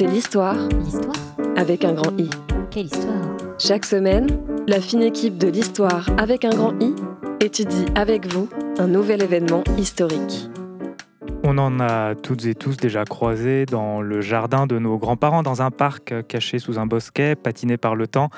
c'est l'histoire L'histoire avec un grand I. Quelle histoire Chaque semaine, la fine équipe de l'histoire avec un grand I étudie avec vous un nouvel événement historique. On en a toutes et tous déjà croisé dans le jardin de nos grands-parents, dans un parc caché sous un bosquet, patiné par le temps,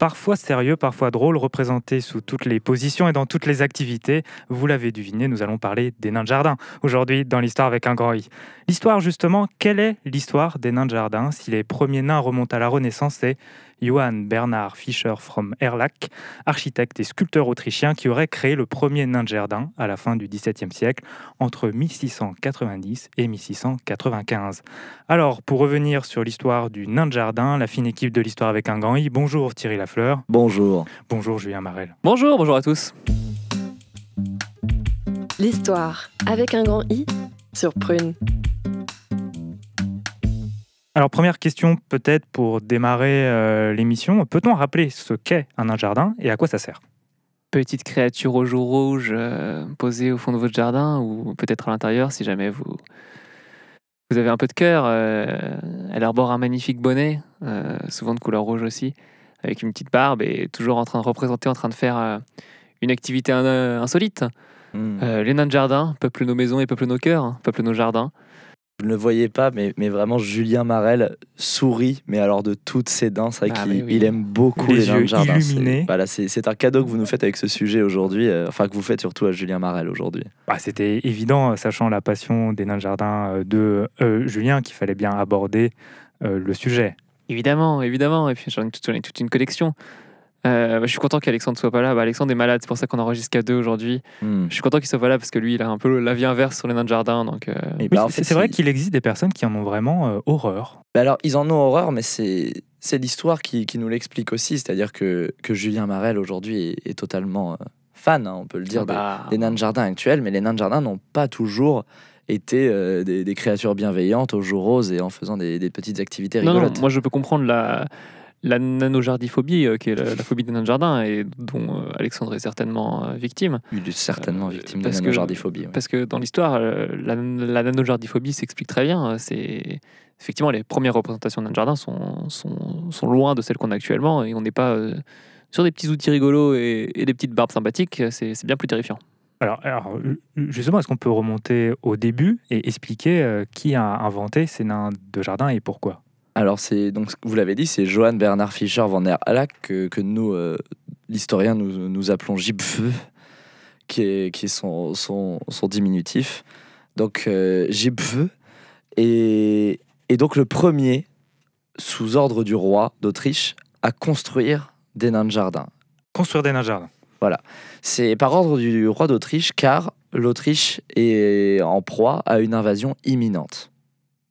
parfois sérieux, parfois drôle, représenté sous toutes les positions et dans toutes les activités. Vous l'avez deviné, nous allons parler des nains de jardin aujourd'hui dans l'histoire avec un grand I. L'histoire justement, quelle est l'histoire des nains de jardin Si les premiers nains remontent à la Renaissance, c'est Johann Bernhard Fischer from Erlach, architecte et sculpteur autrichien qui aurait créé le premier nain de jardin à la fin du XVIIe siècle, entre 1690 et 1695. Alors, pour revenir sur l'histoire du nain de jardin, la fine équipe de l'histoire avec un grand I, bonjour Thierry Lafleur, Bonjour. bonjour Julien Marel. Bonjour, bonjour à tous. L'histoire avec un grand I sur Prune. Alors, première question peut-être pour démarrer euh, l'émission, peut-on rappeler ce qu'est un nain de jardin et à quoi ça sert? Petite créature aux joues rouges euh, posée au fond de votre jardin ou peut-être à l'intérieur si jamais vous, vous avez un peu de cœur. euh, elle arbore un magnifique bonnet, euh, souvent de couleur rouge aussi, avec une petite barbe et toujours en train de représenter, en train de faire euh, une activité in- insolite. Hmm. Euh, les nains de jardin peuplent nos maisons et peuplent nos cœurs, hein, peuplent nos jardins. Vous ne le voyez pas, mais, mais vraiment, Julien Marel sourit, mais alors de toutes ses dents. C'est vrai Ah, qu'il mais oui. il aime beaucoup Les les, nains yeux de jardin. illuminés. C'est- Voilà, c'est c'est un cadeau que vous nous faites avec ce sujet aujourd'hui, euh, enfin que vous faites surtout à Julien Marel aujourd'hui. Bah, C'était évident, sachant la passion des nains de jardin euh, de euh, Julien, qu'il fallait bien aborder euh, le sujet. Évidemment, évidemment. Et puis j'en ai toute, j'en ai toute une collection. Euh, bah, je suis content qu'Alexandre soit pas là. Bah, Alexandre est malade, c'est pour ça qu'on enregistre qu'à deux aujourd'hui. Hmm. Je suis content qu'il soit pas là parce que lui, il a un peu la vie inverse sur les nains de jardin. Donc, euh, Oui, bah, en c'est fait, c'est vrai il- qu'il existe des personnes qui en ont vraiment euh, horreur. Bah alors, ils en ont horreur, mais c'est c'est l'histoire qui, qui nous l'explique aussi. C'est-à-dire que, que Julien Marel aujourd'hui est, est totalement euh, fan, hein, on peut le dire, des- bah, des nains de jardin actuels, mais les nains de jardin n'ont pas toujours été euh, des, des créatures bienveillantes aux joues roses et en faisant des, des petites activités non, non, rigolotes. moi je peux comprendre la, la nanojardiphobie, euh, qui est la, la phobie des nains de jardin, et dont euh, Alexandre est certainement euh, victime. Il est certainement Euh, victime de parce que- nanojardiphobie. ouais. Parce que dans l'histoire, euh, la, la nanojardiphobie s'explique très bien. C'est effectivement les premières représentations de nains de jardin sont, sont, sont loin de celles qu'on a actuellement, et on n'est pas euh, sur des petits outils rigolos et, et des petites barbes sympathiques. C'est c'est bien plus terrifiant. Alors, alors, justement, est-ce qu'on peut remonter au début et expliquer euh, qui a inventé ces nains de jardin et pourquoi? Alors, c'est donc, vous l'avez dit, c'est Johann Bernhard Fischer von der Hallack que, que nous, euh, l'historien, nous, nous appelons Gipfeu, qui est, qui est son, son, son diminutif. Donc, euh, Gipfeu est, est donc le premier, sous ordre du roi d'Autriche, à construire des nains de jardin. Construire des nains de jardin. C'est par ordre du roi d'Autriche car l'Autriche est en proie à une invasion imminente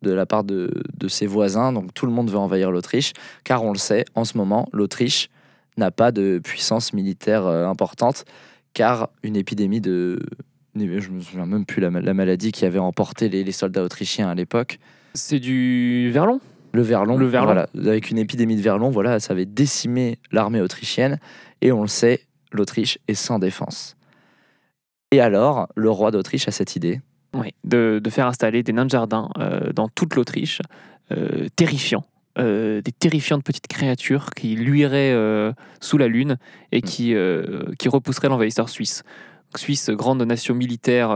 de la part de, de ses voisins. Donc tout le monde veut envahir l'Autriche car on le sait, en ce moment, l'Autriche n'a pas de puissance militaire euh, importante car une épidémie de... Je me souviens même plus la, la maladie qui avait emporté les, les soldats autrichiens à l'époque. C'est du verlon? Le verlon, Le verlon. Voilà, avec une épidémie de verlon, voilà, ça avait décimé l'armée autrichienne. Et on le sait, l'Autriche est sans défense. Et alors, le roi d'Autriche a cette idée. Oui, de, de faire installer des nains de jardin euh, dans toute l'Autriche, euh, terrifiants. Euh, des terrifiantes petites créatures qui luiraient euh, sous la lune et qui, euh, qui repousseraient l'envahisseur suisse. Suisse, grande nation militaire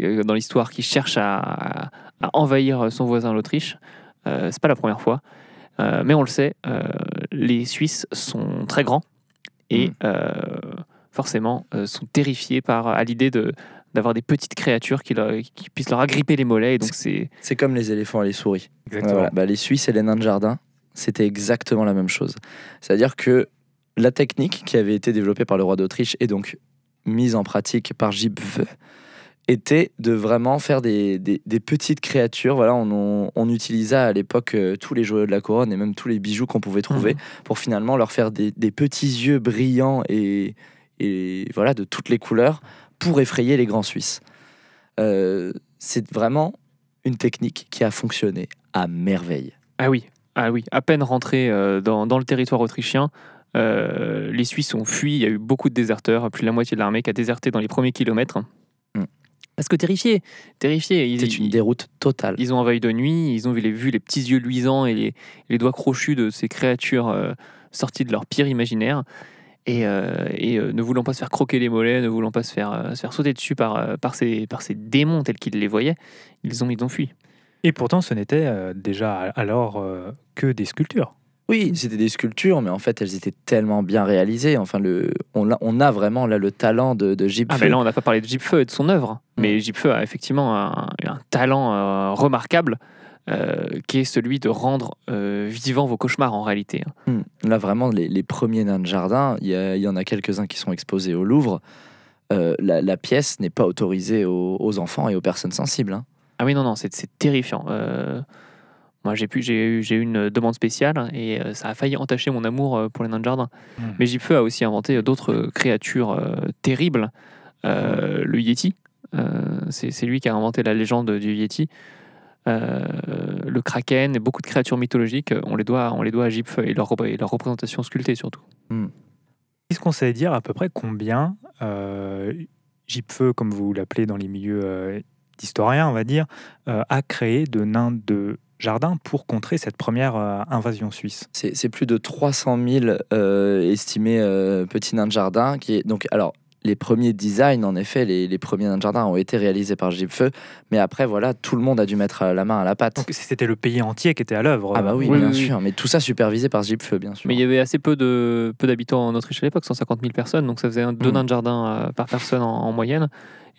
dans l'histoire qui cherche à, à envahir son voisin l'Autriche. C'est pas la première fois. Mais on le sait, les Suisses sont très grands et Mm. forcément euh, sont terrifiés par, à l'idée de, d'avoir des petites créatures qui, leur- qui puissent leur agripper les mollets. Et donc c'est C'est comme les éléphants et les souris. Exactement. Voilà. Bah, les Suisses et les nains de jardin, c'était exactement la même chose. C'est-à-dire que la technique qui avait été développée par le roi d'Autriche et donc mise en pratique par Gipfeu était de vraiment faire des, des- des petites créatures. Voilà, on, on, on utilisa à l'époque euh, tous les joyaux de la couronne et même tous les bijoux qu'on pouvait trouver pour finalement leur faire des, des petits yeux brillants et, et voilà de toutes les couleurs pour effrayer les grands Suisses. Euh, c'est vraiment une technique qui a fonctionné à merveille. ah oui, ah oui, à peine rentrés euh, dans, dans le territoire autrichien. euh, les Suisses ont fui, il y a eu beaucoup de déserteurs, plus de la moitié de l'armée qui a déserté dans les premiers kilomètres. Parce que terrifiés, terrifiés. Ils, C'est une déroute totale. Ils ont veille de nuit, ils ont vu les, vu les petits yeux luisants et les, les doigts crochus de ces créatures euh, sorties de leur pire imaginaire. Et, euh, et, euh, ne voulant pas se faire croquer les mollets, ne voulant pas se faire, euh, se faire sauter dessus par, par, ces, par ces démons tels qu'ils les voyaient, ils ont, ils ont fui. Et pourtant, ce n'était euh, déjà alors euh, que des sculptures. Oui, c'était des sculptures, mais en fait, elles étaient tellement bien réalisées. Enfin, le, on, a, on a vraiment là le talent de, de Gipfeu. Ah, mais là, on n'a pas parlé de Gipfeu et de son œuvre. Mais Gipfeu a effectivement un, un talent euh, remarquable qui est celui de rendre euh, vivants vos cauchemars en réalité. hein. Hmm. Là, vraiment, les, les premiers nains de jardin, il y, en a quelques-uns qui sont exposés au Louvre. Euh, la, la pièce n'est pas autorisée aux, aux enfants et aux personnes sensibles. hein. Ah oui, non, non, c'est terrifiant. Euh, moi, j'ai pu- j'ai eu, j'ai eu une demande spéciale et euh, ça a failli entacher mon amour euh, pour les nains de jardin. Mm. Mais Gipfeu a aussi inventé d'autres euh, créatures euh, terribles. Euh, le Yeti, euh, c'est c'est lui qui a inventé la légende du Yeti. Euh, le Kraken et beaucoup de créatures mythologiques, euh, on les doit, on les doit à Gipfeu et leur, et leur représentation sculptée surtout. Est-ce qu'on sait dire à peu près combien euh, Gipfeu, comme vous l'appelez dans les milieux euh, d'historiens, on va dire, euh, a créé de nains de jardin pour contrer cette première euh, invasion suisse? C'est c'est plus de 300 000 euh, estimés euh, petits nains de jardin. Qui est, donc, alors, les premiers designs, en effet, les, les premiers nains de jardin ont été réalisés par Gipfeu. Mais après, voilà, tout le monde a dû mettre euh, la main à la pâte. Donc c'était le pays entier qui était à l'œuvre. ah bah oui, Oui, bien oui, oui. sûr. Mais tout ça supervisé par Gipfeu, bien sûr. Mais il y avait assez peu de peu d'habitants en Autriche à l'époque, 150 000 personnes, donc ça faisait un- deux Mm. nains de jardin euh, par personne en, en moyenne.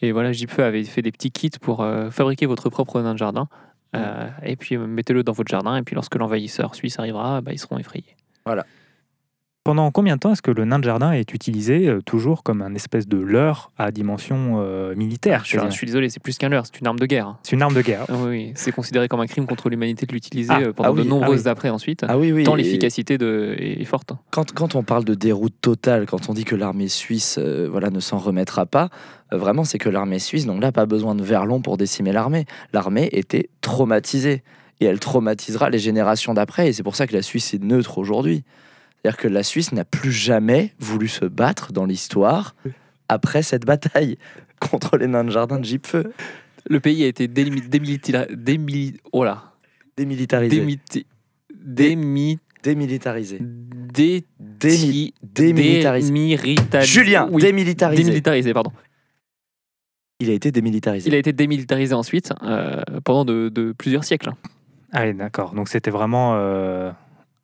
Et voilà, Gipfeu avait fait des petits kits pour euh, fabriquer votre propre nain de jardin. Euh, et puis euh, mettez-le dans votre jardin, et puis lorsque l'envahisseur suisse arrivera, bah, ils seront effrayés. Pendant combien de temps est-ce que le nain de jardin est utilisé euh, toujours comme un espèce de leurre à dimension euh, militaire Je suis, quasiment je suis désolé, c'est plus qu'un leurre, c'est une arme de guerre. hein. C'est une arme de guerre. Ah oui, oui, c'est considéré comme un crime contre l'humanité de l'utiliser Ah, euh, pendant ah oui, de ah nombreuses oui. après ensuite. Ah oui, oui. Tant l'efficacité de, est, forte. Quand, quand on parle de déroute totale, quand on dit que l'armée suisse euh, voilà, ne s'en remettra pas, euh, vraiment c'est que l'armée suisse, donc là, pas besoin de verlon pour décimer l'armée. L'armée était traumatisée et elle traumatisera les générations d'après et c'est pour ça que la Suisse est neutre aujourd'hui. C'est-à-dire que la Suisse n'a plus jamais voulu se battre dans l'histoire après cette bataille contre les nains de jardin de Gipfeu. Le pays a été démi- démili- oh là, Démilitarisé. démiti- démi- Démilitarisé. dé- Démi- démilitarisé. Démilitarisé. Julien, Oui, démilitarisé. démilitarisé, pardon. Il a été démilitarisé. Il a été démilitarisé ensuite euh, pendant de, de plusieurs siècles. Ah oui, d'accord. Donc c'était vraiment euh,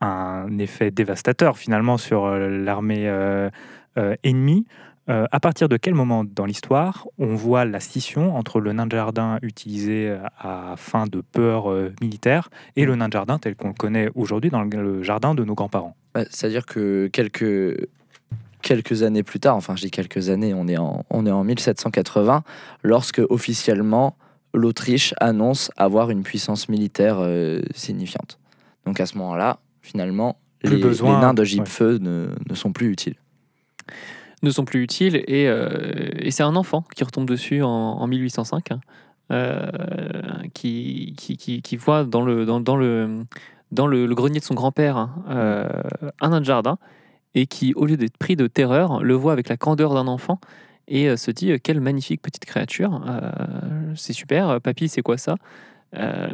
un effet dévastateur finalement sur euh, l'armée euh, euh, ennemie. À partir de quel moment dans l'histoire on voit la scission entre le nain de jardin utilisé à fin de peur militaire et le nain de jardin tel qu'on le connaît aujourd'hui dans le- jardin de nos grands-parents? Bah, C'est-à-dire que quelques, quelques années plus tard, enfin je dis quelques années, on est en, on est en 1780, lorsque officiellement l'Autriche annonce avoir une puissance militaire signifiante. Donc à ce moment-là, finalement, Plus les, besoin, les nains de ouais. Gipfeu ne, ne sont plus utiles. ne sont plus utiles et, euh, et c'est un enfant qui retombe dessus en, en 1805 hein, euh, qui, qui, qui, qui voit dans le, dans, dans le, dans le, le grenier de son grand-père hein, euh, un nain de jardin et qui, au lieu d'être pris de terreur, le voit avec la candeur d'un enfant et euh, se dit euh, quelle magnifique petite créature, euh, c'est super, papy c'est quoi ça Euh,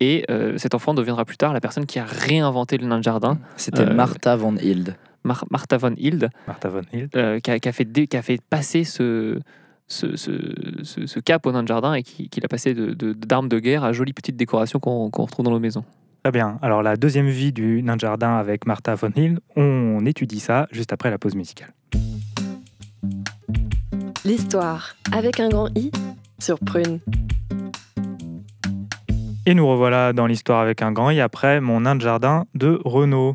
Et euh, cet enfant deviendra plus tard la personne qui a réinventé le nain de jardin, C'était Euh, Martha von Hilde. Mar- Martha von Hilde, Martha von Hild. euh, qui, a, qui a fait dé- qui a fait passer ce, ce, ce- ce- ce cap au nain de jardin et qui, qui l'a passé de- de- d'armes de, guerre à jolies petites décorations qu'on qu'on retrouve dans nos maisons. Très bien. Alors la deuxième vie du nain de jardin avec Martha von Hild, on étudie ça juste après la pause musicale. L'histoire avec un grand I sur Prune. Et nous revoilà dans l'histoire avec un grand I après mon nain de jardin de Renault.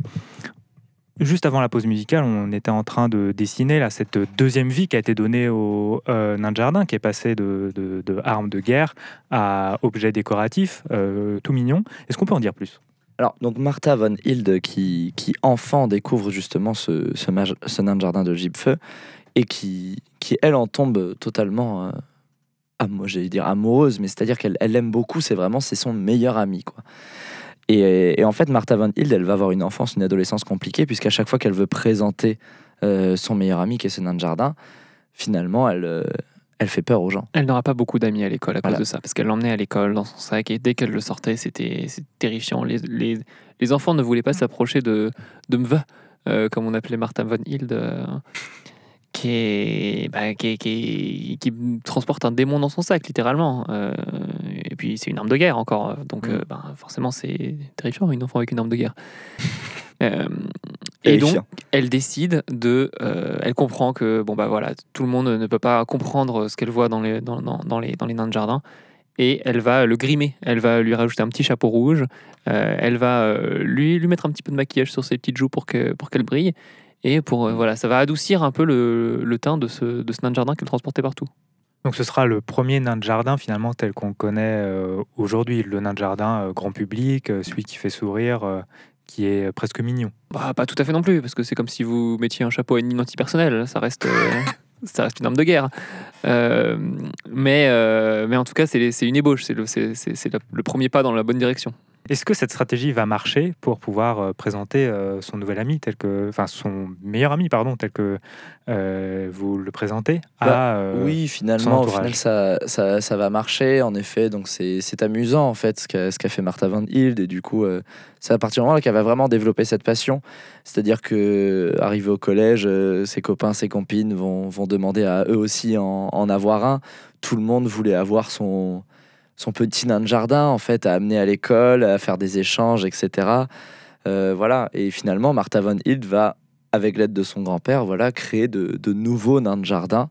Juste avant la pause musicale, on était en train de dessiner là, cette deuxième vie qui a été donnée au euh, nain de jardin, qui est passé de, de, de armes de guerre à objets décoratifs, euh, tout mignon. Est-ce qu'on peut en dire plus? Alors, donc Martha von Hilde, qui, qui enfant découvre justement ce, ce, nain de jardin de Gipfeu, et qui, qui elle en tombe totalement, euh, j'allais dire amoureuse, mais c'est-à-dire qu'elle elle l'aime beaucoup, c'est vraiment, c'est son meilleur ami, quoi. Et, et en fait, Martha von Hilde, elle va avoir une enfance, une adolescence compliquée, puisqu'à chaque fois qu'elle veut présenter euh, son meilleur ami, qui est ce nain de jardin, finalement, elle, euh, elle fait peur aux gens. Elle n'aura pas beaucoup d'amis à l'école à cause de ça, parce qu'elle l'emmenait à l'école dans son sac et dès qu'elle le sortait, c'était c'était terrifiant. Les, les, les enfants ne voulaient pas s'approcher de, de Mve, euh, comme on appelait Martha von Hild, euh, qui, est, bah, qui, est- qui, est- qui transporte un démon dans son sac, littéralement. Euh, et puis c'est une arme de guerre encore, donc Mm. euh, bah, forcément c'est terrifiant, une enfant avec une arme de guerre. Euh, et donc, elle décide de. euh, elle comprend que bon bah voilà, tout le monde ne peut pas comprendre ce qu'elle voit dans les dans, dans- dans les dans les nains de jardin. Et elle va le grimer. Elle va lui rajouter un petit chapeau rouge. Euh, elle va euh, lui lui mettre un petit peu de maquillage sur ses petites joues pour que pour qu'elle brille. Et pour euh, voilà, ça va adoucir un peu le, le teint de ce de ce nain de jardin qu'elle transportait partout. Donc ce sera le premier nain de jardin finalement tel qu'on connaît euh, aujourd'hui, le nain de jardin euh, grand public, celui qui fait sourire, qui est presque mignon. Bah, pas tout à fait non plus, parce que c'est comme si vous mettiez un chapeau à une antipersonnelle. Ça reste, ça reste une arme de guerre. Euh, mais, euh, mais en tout cas, c'est une ébauche. C'est le premier pas dans la bonne direction. Est-ce que cette stratégie va marcher pour pouvoir euh, présenter euh, son nouvel ami, tel que, enfin son meilleur ami, pardon, tel que euh, vous le présentez à, euh, Oui, finalement, au final, ça, ça, ça va marcher, en effet. Donc, c'est amusant, en fait, ce qu'a fait Martha Van Hild. Et du coup, euh, c'est à partir du moment qu'elle va vraiment développer cette passion. C'est-à-dire que, arrivé au collège, ses copains, ses copines vont, vont demander à eux aussi en, en avoir un. Tout le monde voulait avoir son, son petit nain de jardin, en fait, à amener à l'école, à faire des échanges, etc. Euh, voilà. Et finalement, Martha Van Hild va, avec l'aide de son grand-père, voilà, créer de, de nouveaux nains de jardin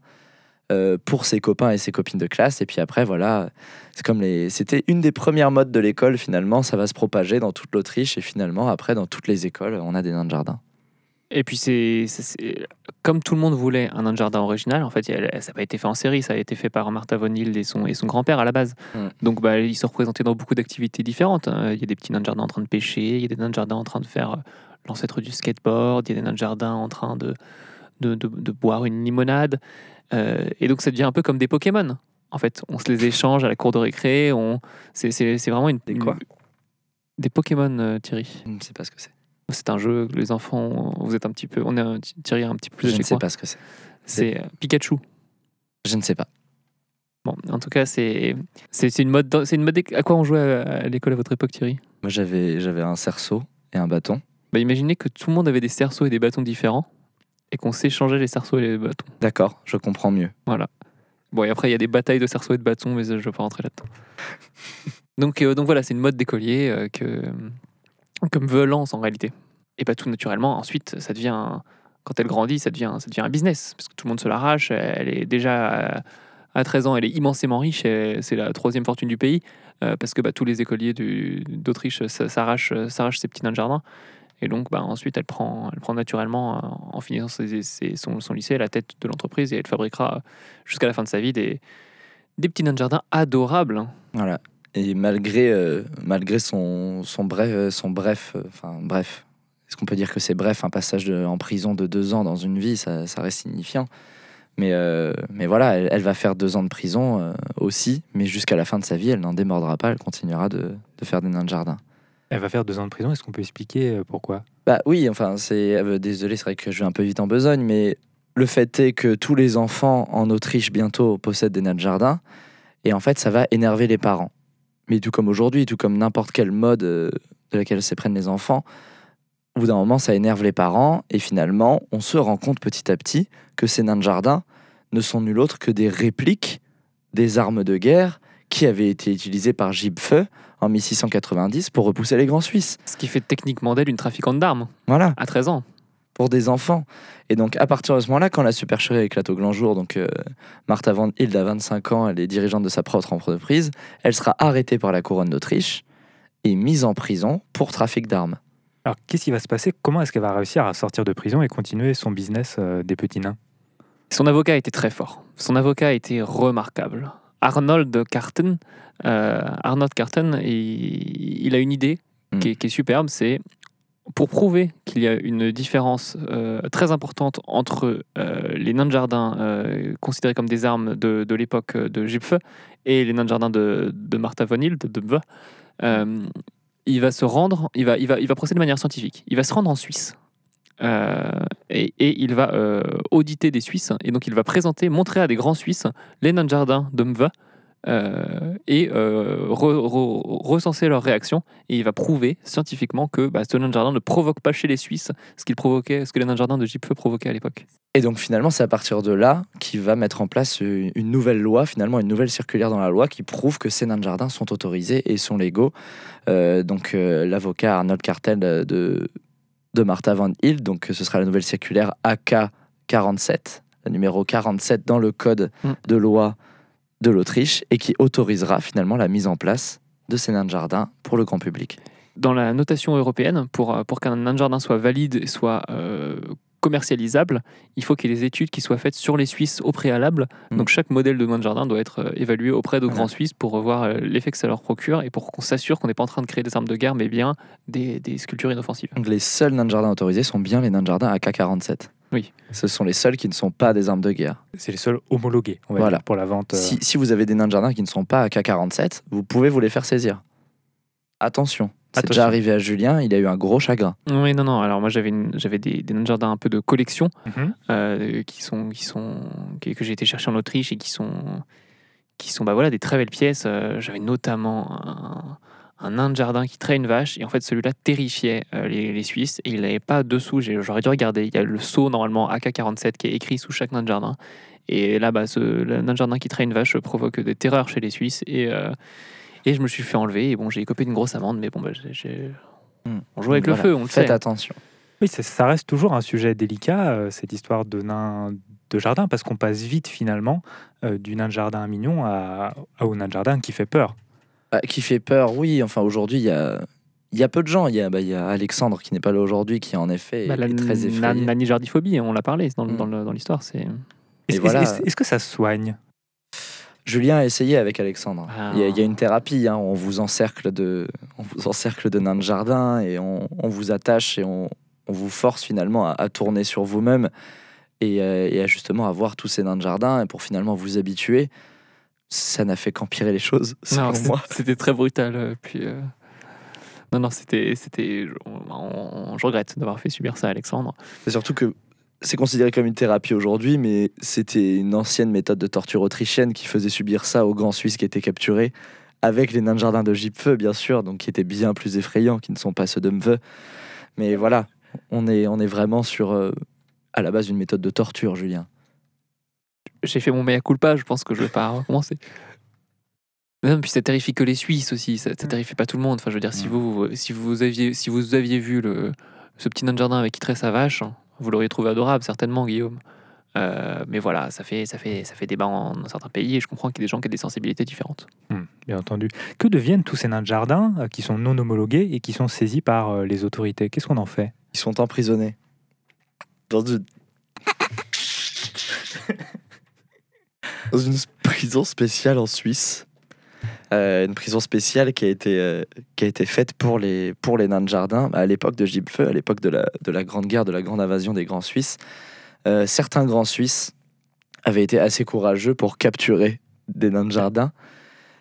euh, pour ses copains et ses copines de classe. Et puis après, voilà, c'est comme les. C'était une des premières modes de l'école, finalement. Ça va se propager dans toute l'Autriche. Et finalement, après, dans toutes les écoles, on a des nains de jardin. Et puis, c'est comme tout le monde voulait un nain de jardin original, en fait, ça n'a pas été fait en série, ça a été fait par Martha von Hild et son, et son grand-père à la base. Mm. Donc, bah, ils se représentaient dans beaucoup d'activités différentes. hein. Il y a des petits nains de jardin en train de pêcher, il y a des nains de jardin en train de faire euh, l'ancêtre du skateboard, il y a des nains de jardin en train de, de, de- de boire une limonade. Euh, et donc, ça devient un peu comme des Pokémon. En fait, on se les échange à la cour de récré. On... C'est vraiment une. Des quoi? Des Pokémon, euh, Thierry. Je ne sais pas ce que c'est. C'est un jeu que les enfants, vous êtes un petit peu, on est un, Thierry est un petit peu plus Je ne sais pas ce que c'est. C'est euh, Pikachu. Je ne sais pas. Bon, en tout cas, c'est c'est une mode. C'est une mode. À quoi on jouait à, l'école à votre époque, Thierry? Moi, j'avais j'avais un cerceau et un bâton. Bah, imaginez que tout le monde avait des cerceaux et des bâtons différents et qu'on s'échangeait les cerceaux et les bâtons. D'accord, je comprends mieux. Bon, et après, il y a des batailles de cerceaux et de bâtons, mais je ne vais pas rentrer là-dedans. donc, euh, donc voilà, c'est une mode d'écolier euh, que, comme veut lance en réalité. Et pas tout naturellement, ensuite, ça devient, quand elle grandit, ça devient, ça devient un business, parce que tout le monde se l'arrache. Elle est déjà à, à 13 ans, elle est immensément riche, c'est la troisième fortune du pays, euh, parce que bah, tous les écoliers d'Autriche s'arrachent ses petits nains de jardin. Et donc, bah, ensuite, elle prend, elle prend naturellement, euh, en finissant son, son lycée, la tête de l'entreprise et elle fabriquera jusqu'à la fin de sa vie des, des petits nains de jardin adorables. hein. Voilà. Et malgré, euh, malgré son, son bref, son bref, euh, enfin bref, est-ce qu'on peut dire que c'est bref un passage de- en prison de deux ans dans une vie, ça, ça reste signifiant. Mais, euh, mais voilà, elle, elle va faire deux ans de prison euh, aussi, mais jusqu'à la fin de sa vie, elle n'en démordra pas, elle continuera de, de faire des nains de jardin. Elle va faire deux ans de prison. Est-ce qu'on peut expliquer euh, pourquoi? Bah oui, enfin, c'est. euh, désolé, c'est vrai que je vais un peu vite en besogne, mais le fait est que tous les enfants en Autriche bientôt possèdent des nains de jardin, et en fait, ça va énerver les parents. Mais tout comme aujourd'hui, tout comme n'importe quelle mode euh, de laquelle s'éprennent les enfants, au bout d'un moment, ça énerve les parents, et finalement, on se rend compte petit à petit que ces nains de jardin ne sont nul autre que des répliques des armes de guerre qui avaient été utilisées par Gibfeu en 1690 pour repousser les grands Suisses. Ce qui fait techniquement d'elle une trafiquante d'armes Voilà à 13 ans. Pour des enfants. Et donc, à partir de ce moment-là, quand la supercherie éclate au grand jour, donc euh, Martha Van Hild a 25 ans, elle est dirigeante de sa propre entreprise, elle sera arrêtée par la couronne d'Autriche et mise en prison pour trafic d'armes. Alors, qu'est-ce qui va se passer? Comment est-ce qu'elle va réussir à sortir de prison et continuer son business euh, des petits nains? Son avocat était très fort. Son avocat était remarquable. Arnold Carten, euh, Arnold Carten, il, il a une idée qui, est, qui est superbe, c'est pour prouver qu'il y a une différence euh, très importante entre euh, les nains de jardin euh, considérés comme des armes de, de l'époque de Gipfe et les nains de jardin de, de Martha von Hild, de euh, il va se rendre, il va, il, va, il va procéder de manière scientifique. Il va se rendre en Suisse. Et, et il va auditer des Suisses. Et donc, il va présenter, montrer à des grands Suisses les nains de jardin de Mva. Euh, et euh, re- re- recenser leurs réactions et il va prouver scientifiquement que bah, ce nain de jardin ne provoque pas chez les Suisses ce qu'il provoquait, ce que les nains de jardin de Gipfeu provoquaient à l'époque. Et donc finalement, c'est à partir de là qu'il va mettre en place une nouvelle loi, finalement une nouvelle circulaire dans la loi qui prouve que ces nains de jardin sont autorisés et sont légaux. Euh, donc l'avocat Arnold Cartel de, de Martha Van Hill, donc ce sera la nouvelle circulaire AK 47, le numéro 47 dans le code Mm. de loi de l'Autriche et qui autorisera finalement la mise en place de ces nains de jardin pour le grand public. dans la notation européenne, pour, euh, pour qu'un nain de jardin soit valide et soit euh, commercialisable, il faut qu'il y ait des études qui soient faites sur les Suisses au préalable. Mm. Donc chaque modèle de nain de jardin doit être euh, évalué auprès de Voilà. grands Suisses pour voir l'effet que ça leur procure et pour qu'on s'assure qu'on n'est pas en train de créer des armes de guerre, mais bien des, des sculptures inoffensives. Donc les seuls nains de jardin autorisés sont bien les nains de jardin AK-47. Oui. Ce sont les seuls qui ne sont pas des armes de guerre. C'est les seuls homologués, on va Voilà. dire, pour la vente. euh, Si, si vous avez des nains de jardin qui ne sont pas AK-47, vous pouvez vous les faire saisir. Attention, c'est déjà arrivé à Julien, il a eu un gros chagrin. Oui, non, non. Alors moi j'avais des, des nains de jardin un peu de collection mhm. euh, qui sont qui sont que, que j'ai été chercher en Autriche et qui sont qui sont bah voilà des très belles pièces. Euh, j'avais notamment un, un nain de jardin qui traite une vache et en fait celui-là terrifiait euh, les, les Suisses et il n'avait pas dessous. j'ai- J'aurais dû regarder. Il y a le sceau normalement AK-47 qui est écrit sous chaque nain de jardin. Et là, bah, ce, le nain de jardin qui traite une vache provoque des terreurs chez les Suisses et euh, et je me suis fait enlever et bon j'ai écopé une grosse amende mais bon bah, j'ai- Hmm. on joue avec Voilà. le feu on le Faites sait. attention. Oui, ça, ça reste toujours un sujet délicat, euh, cette histoire de nain de jardin, parce qu'on passe vite finalement euh, du nain de jardin mignon à, à- au nain de jardin qui fait peur. Bah, qui fait peur, oui. Enfin, aujourd'hui, il y a, il y a peu de gens. Il y a, bah, il y a Alexandre qui n'est pas là aujourd'hui, qui en effet Bah, est, la est très effrayé. nanijardiphobie, on l'a parlé dans, Mm. dans l'histoire. C'est Est-ce voilà. est-ce- est-ce que ça se soigne? Julien a essayé avec Alexandre. Ah. Il, y a, il y a une thérapie, hein, on vous encercle de, on vous encercle de nains de jardin et on, on vous attache et on, on vous force finalement à, à tourner sur vous-même et, euh, et à justement avoir tous ces nains de jardin et pour finalement vous habituer. Ça n'a fait qu'empirer les choses, Non. C'était très brutal. euh, Puis, euh, Non, non, c'était. Je regrette d'avoir fait subir ça à Alexandre. C'est surtout que c'est considéré comme une thérapie aujourd'hui, mais c'était une ancienne méthode de torture autrichienne qui faisait subir ça aux grands Suisses qui étaient capturés, avec les nains de jardin de Gipfeu, bien sûr, donc qui étaient bien plus effrayants, qui ne sont pas ceux de Mveux. Mais voilà, on est, on est vraiment sur, euh, à la base, une méthode de torture, Julien. J'ai fait mon mea culpa, je pense que je vais pas recommencer. Non, puis ça terrifie que les Suisses aussi, ça, ça terrifie pas tout le monde. Enfin, je veux dire, si Mm. vous, si vous aviez, si vous aviez vu le, ce petit nain de jardin avec qui traite sa vache, vous l'auriez trouvé adorable, certainement, Guillaume. Euh, mais voilà, ça fait, ça fait, ça fait débat en, dans certains pays et je comprends qu'il y a des gens qui ont des sensibilités différentes. Hmm, Bien entendu. Que deviennent tous ces nains de jardin euh, qui sont non homologués et qui sont saisis par euh, les autorités? Qu'est-ce qu'on en fait? Ils sont emprisonnés. Dans une... Dans une prison spéciale en Suisse. Euh, une prison spéciale qui a été, euh, qui a été faite pour les, pour les nains de jardin à l'époque de Gibfeu, à l'époque de la, de la Grande Guerre, de la Grande Invasion des Grands Suisses. Euh, certains Grands Suisses avaient été assez courageux pour capturer des nains de jardin.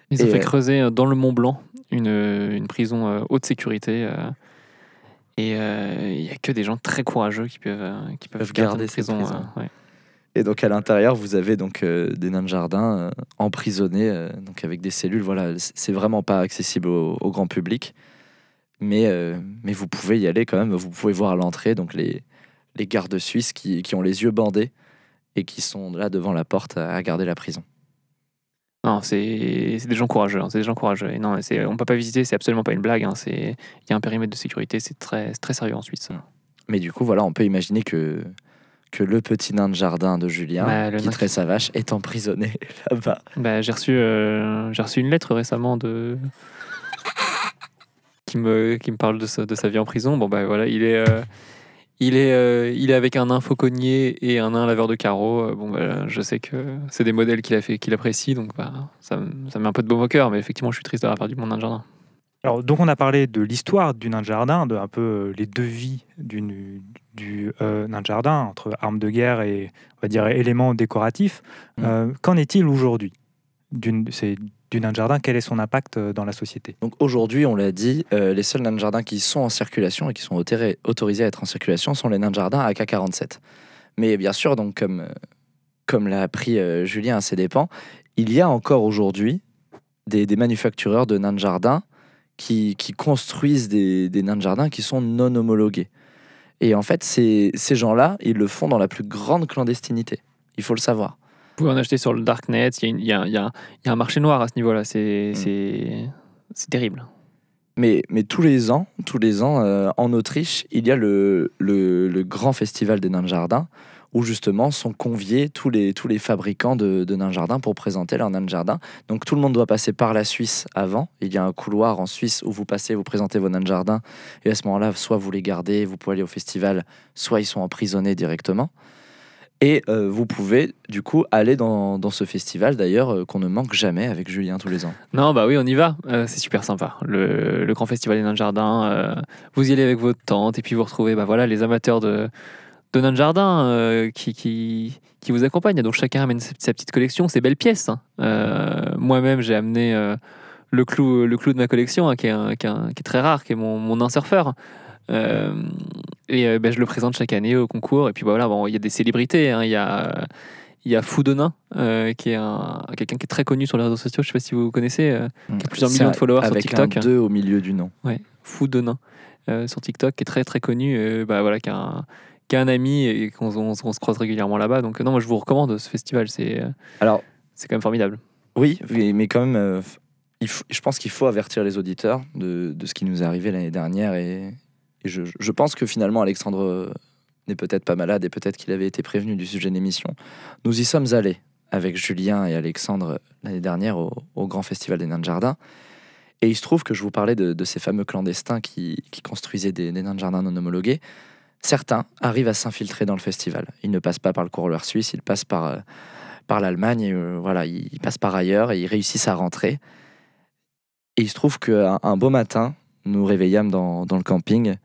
Ils ont fait creuser dans le Mont Blanc une, une prison haute sécurité. et il y a que des gens très courageux qui peuvent, qui peuvent, Peuvent garder garder une cette prison. ouais. Et donc à l'intérieur, vous avez donc euh, des nains de jardin euh, emprisonnés, euh, donc avec des cellules. Voilà, c'est vraiment pas accessible au, au grand public, mais mais vous pouvez y aller quand même. Vous pouvez voir à l'entrée donc les les gardes suisses qui, qui ont les yeux bandés et qui sont là devant la porte à, à garder la prison. Non, c'est des gens courageux. hein, c'est des gens courageux. Et non, on peut pas visiter, c'est absolument pas une blague. hein, c'est- Il y a un périmètre de sécurité, c'est très, très sérieux en Suisse. Mais du coup, voilà, on peut imaginer que que le petit nain de jardin de Julien, Bah, le qui traite sa vache, est emprisonné là-bas. Bah, j'ai reçu, euh, j'ai reçu une lettre récemment de qui me qui me parle de sa, de sa vie en prison. Bon bah voilà, il est euh, il est euh, il est avec un nain fauconnier et un nain laveur de carreaux. Bon bah, je sais que c'est des modèles qu'il a fait qu'il apprécie, donc bah ça, me- ça me met un peu de baume au cœur, mais effectivement je suis triste d'avoir perdu mon nain de jardin. Alors, donc on a parlé de l'histoire du nain de jardin, de un peu les deux vies d'une- du euh, nain de jardin, entre armes de guerre et, on va dire, éléments décoratifs. Mm. Euh, Qu'en est-il aujourd'hui C'est du nain de jardin, quel est son impact euh, dans la société? Donc aujourd'hui, on l'a dit, euh, les seuls nains de jardin qui sont en circulation et qui sont autorisés à être en circulation sont les nains de jardin AK-47. Mais bien sûr, donc comme, comme l'a appris Julien à ses dépens, il y a encore aujourd'hui des, des manufactureurs de nains de jardin qui, qui construisent des, des nains de jardin qui sont non homologués. Et en fait, ces, ces gens-là, ils le font dans la plus grande clandestinité. Il faut le savoir. Vous pouvez en acheter sur le darknet. Il y a, y y y un marché noir à ce niveau-là. C'est Mm. c'est terrible. Mais, mais tous les ans, tous les ans euh, en Autriche, il y a le, le, le grand festival des nains de jardin où justement sont conviés tous les, tous les fabricants de, de nains de pour présenter leurs nains de. Donc tout le monde doit passer par la Suisse avant. Il y a un couloir en Suisse où vous passez, vous présentez vos nains de jardin et à ce moment-là, soit vous les gardez, vous pouvez aller au festival, soit ils sont emprisonnés directement. Et euh, vous pouvez du coup aller dans, dans ce festival d'ailleurs euh, qu'on ne manque jamais avec Julien tous les ans. Non, bah oui, on y va. Euh, c'est super sympa. Le, le grand festival des nains de jardin. vous y allez avec votre tante et puis vous retrouvez bah, voilà, les amateurs de, de jardin euh, qui, qui, qui vous accompagnent. Donc chacun amène sa, petite collection, ses belles pièces. hein. Euh, Moi-même, j'ai amené euh, le, clou, le clou de ma collection, hein, qui, est un- qui est un- qui est très rare, qui est mon, mon nain surfeur. Et bah, je le présente chaque année au concours. Et puis bah, voilà, bon, il y a des célébrités. hein. Il y a. Il y a Foudonin, euh, qui est un, quelqu'un qui est très connu sur les réseaux sociaux. Je sais pas si vous connaissez. euh, a plusieurs millions de followers sur avec TikTok. un 2 au milieu du nom. Fou de nain euh, sur TikTok qui est très très connu bah, voilà qui a un, qui a un ami et qu'on on- on se croise régulièrement là-bas donc non moi je vous recommande ce festival c'est euh, Alors, c'est quand même formidable Oui, mais mais quand même, euh, il faut- je pense qu'il faut avertir les auditeurs de, de ce qui nous est arrivé l'année dernière. Et, et je, je pense que finalement, Alexandre euh, n'est peut-être pas malade et peut-être qu'il avait été prévenu du sujet de l'émission. Nous y sommes allés avec Julien et Alexandre l'année dernière au, au Grand Festival des Nains de Jardin. Et il se trouve que je vous parlais de, de ces fameux clandestins qui, qui construisaient des, des nains de jardin non homologués. Certains arrivent à s'infiltrer dans le festival. Ils ne passent pas par le couloir suisse, ils passent par, euh, par l'Allemagne. et, euh, voilà, ils passent par ailleurs et ils réussissent à rentrer. Et il se trouve qu'un un beau matin, nous réveillâmes dans, dans le camping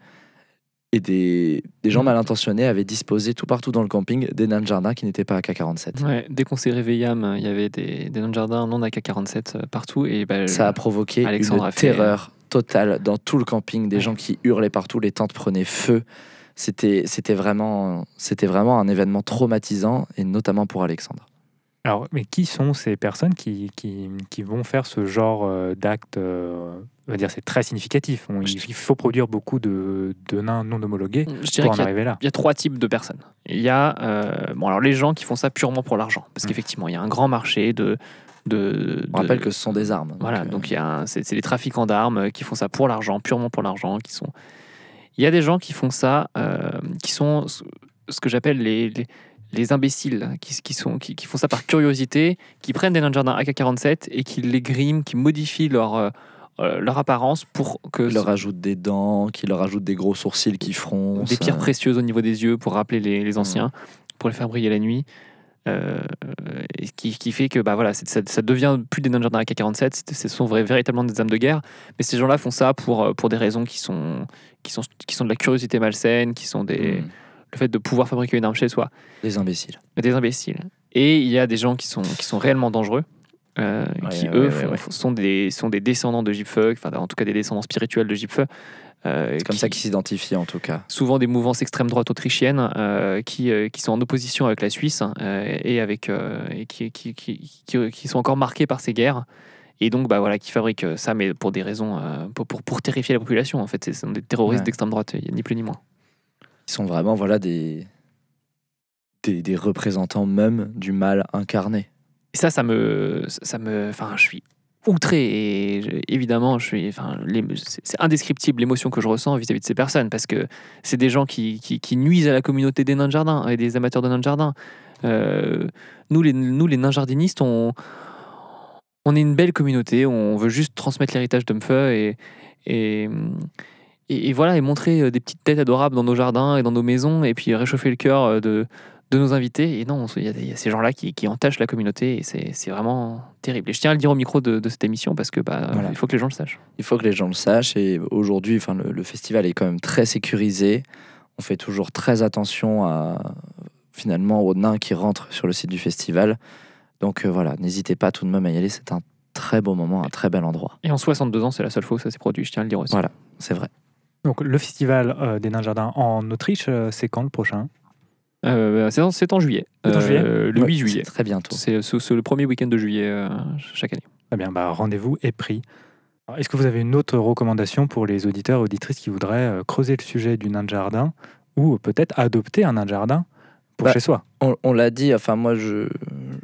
et des, des gens mal intentionnés avaient disposé tout partout dans le camping des nains de jardin qui n'étaient pas à K47. ouais, dès qu'on s'est réveillé il y avait des, des nains de jardin non AK-47 euh, partout et bah, Ça a provoqué Alexandre une a fait- terreur totale dans tout le camping, des Ouais. gens qui hurlaient partout, les tentes prenaient feu. C'était c'était vraiment, c'était vraiment un événement traumatisant, et notamment pour Alexandre. Alors, mais qui sont ces personnes qui, qui, qui vont faire ce genre euh, d'acte euh, On va dire c'est très significatif. On- il, il faut produire beaucoup de, de nains non homologués je pour en a arriver là. il y a trois types de personnes. Il y a euh, bon alors les gens qui font ça purement pour l'argent, parce Mm. qu'effectivement il y a un grand marché de de. On de- rappelle que ce sont des armes. Voilà, euh, donc il y a un- c'est c'est les trafiquants d'armes qui font ça pour l'argent, purement pour l'argent, qui sont. Il y a des gens qui font ça, euh, qui sont ce que j'appelle les, les, les imbéciles, qui, qui sont qui, qui font ça par curiosité, qui prennent des nains de jardin AK-47 et qui les griment, qui modifient leur euh, euh, leur apparence pour que qui leur ajoute des dents, qui leur ajoute des gros sourcils qui froncent. des pierres précieuses au niveau des yeux pour rappeler les, les anciens, pour les faire briller la nuit. Euh, qui, qui fait que bah voilà, ça, ça devient plus des jardin AK-47, c'est- ce sont véritablement des âmes de guerre. Mais ces gens-là font ça pour, euh, pour des raisons qui sont, qui, sont, qui sont de la curiosité malsaine, qui sont des, hmm, le fait de pouvoir fabriquer une arme chez soi, des imbéciles. des imbéciles. Et il y a des gens qui sont, qui sont réellement dangereux. euh, Ouais, qui ouais, eux ouais, font- ouais. sont, des, sont des descendants de Jipfeu, enfin en tout cas des descendants spirituels de Jipfeu. Euh, C'est comme qui- ça qu'ils s'identifient en tout cas. souvent des mouvances extrême droite autrichiennes euh, qui, euh, qui sont en opposition avec la Suisse euh, et, avec, et qui, qui, qui, qui- qui sont encore marqués par ces guerres. Et donc, bah, voilà, qui fabriquent ça, mais pour des raisons, pour, pour, pour terrifier la population. En fait, ce sont des terroristes Ouais. d'extrême droite, ni plus ni moins. Ils sont vraiment voilà des des, des représentants même du mal incarné. Et ça, ça me, ça me, enfin, je suis outré et évidemment, je suis, enfin, c'est indescriptible l'émotion que je ressens vis-à-vis de ces personnes parce que c'est des gens qui, qui, nuisent à la communauté des nains de jardin et des amateurs de nains de jardin. Euh, nous, les, nous, les nains jardinistes, on, on est une belle communauté. On veut juste transmettre l'héritage d'Umfeu et, et, et, et voilà, et montrer euh, des petites têtes adorables dans nos jardins et dans nos maisons et puis réchauffer le cœur euh, de, de nos invités. Et non, il y a, il y a ces gens-là qui, qui entachent la communauté et c'est c'est vraiment terrible. Et je tiens à le dire au micro de, de cette émission parce que bah, Voilà. il faut que les gens le sachent. Il faut que les gens le sachent et aujourd'hui, enfin, le, le festival est quand même très sécurisé. On fait toujours très attention à finalement aux nains qui rentrent sur le site du festival. Donc euh, voilà, n'hésitez pas tout de même à y aller. C'est un très beau moment, un très bel endroit. Et en 62 ans, c'est la seule fois où ça s'est produit, je tiens à le dire aussi. Voilà. C'est vrai. Donc le festival euh, des Nains de Jardin en Autriche, euh, c'est quand le prochain? Euh, c'est en, c'est en juillet. C'est en juillet Euh, Le Ouais, 8 c'est juillet. Très bientôt. C'est c'est- c'est le premier week-end de juillet euh, chaque année. Eh bien, bah, rendez-vous est pris. Alors, Est-ce que vous avez une autre recommandation pour les auditeurs et auditrices qui voudraient euh, creuser le sujet du nain de jardin ou peut-être adopter un nain de jardin pour Bah, chez soi? On, on l'a dit, enfin moi je,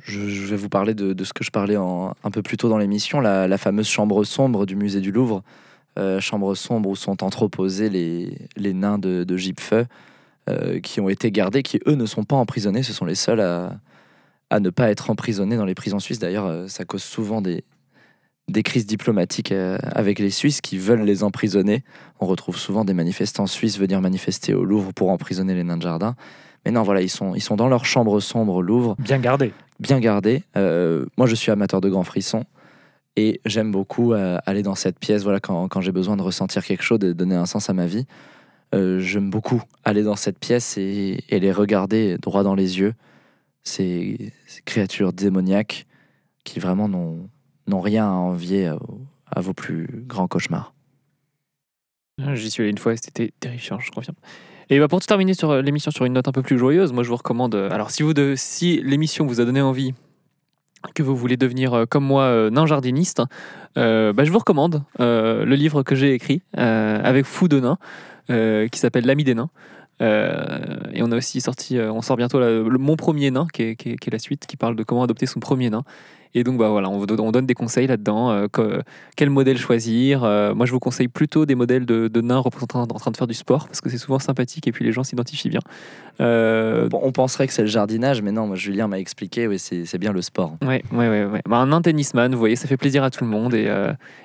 je, je vais vous parler de, de ce que je parlais en- un peu plus tôt dans l'émission, la, la fameuse chambre sombre du musée du Louvre. Euh, chambre sombre où sont entreposés les, les nains de, de Gipfeu euh, qui ont été gardés, qui eux ne sont pas emprisonnés, ce sont les seuls à, à ne pas être emprisonnés dans les prisons suisses. D'ailleurs, euh, ça cause souvent des, des crises diplomatiques euh, avec les Suisses qui veulent les emprisonner. On retrouve souvent des manifestants suisses venir manifester au Louvre pour emprisonner les nains de jardin. Mais non, voilà, ils sont, ils sont dans leur chambre sombre au Louvre, Bien gardé. bien gardés. Euh, moi, je suis amateur de grands frissons et j'aime beaucoup euh, aller dans cette pièce. Voilà, quand, quand j'ai besoin de ressentir quelque chose, de donner un sens à ma vie, euh, j'aime beaucoup aller dans cette pièce et, les regarder droit dans les yeux. Ces, créatures démoniaques qui vraiment n'ont rien à envier à, vos plus grands cauchemars. J'y suis allé une fois et c'était terrifiant, je confirme. Et bah pour terminer sur euh, l'émission sur une note un peu plus joyeuse, moi je vous recommande. euh, Alors si l'émission vous a donné envie que vous voulez devenir comme moi nain jardiniste, bah, je vous recommande le livre que j'ai écrit avec Fou de nain qui s'appelle L'ami des nains. Euh, et on a aussi sorti, euh, on sort bientôt mon premier nain qui est- qui est la suite qui parle de comment adopter son premier nain. Et donc bah voilà, on, donne- on donne des conseils là-dedans. euh, que- quel modèle choisir. Euh, moi, je vous conseille plutôt des modèles de, de nains représentant en train de faire du sport parce que c'est souvent sympathique et puis les gens s'identifient bien. Euh, on penserait que c'est le jardinage, mais non, moi, Julien m'a expliqué, oui, c'est bien le sport. Ouais, ouais, ouais. ouais. Bah, un nain tennisman, vous voyez, ça fait plaisir à tout le monde et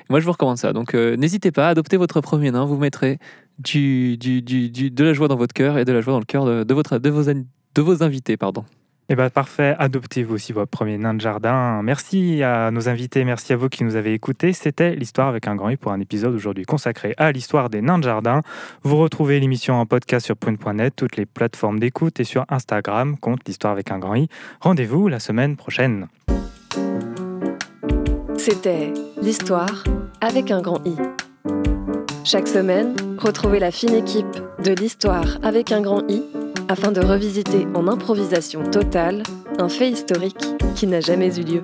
moi, je vous recommande ça. Donc, n'hésitez pas à adopter votre premier nain. Vous mettrez du, du, du- de la joie dans votre cœur et de la joie dans le cœur de, de votre, de, vos, de vos invités. Pardon. Eh bien, parfait. Adoptez vous aussi votre premier nain de jardin. Merci à nos invités, merci à vous qui nous avez écoutés. C'était l'histoire avec un grand I pour un épisode aujourd'hui consacré à l'histoire des nains de jardin. Vous retrouvez l'émission en podcast sur prune.net, toutes les plateformes d'écoute et sur Instagram, compte l'histoire avec un grand I. Rendez-vous la semaine prochaine. C'était l'histoire avec un grand I. Chaque semaine, retrouvez la fine équipe de l'histoire avec un grand I afin de revisiter en improvisation totale un fait historique qui n'a jamais eu lieu.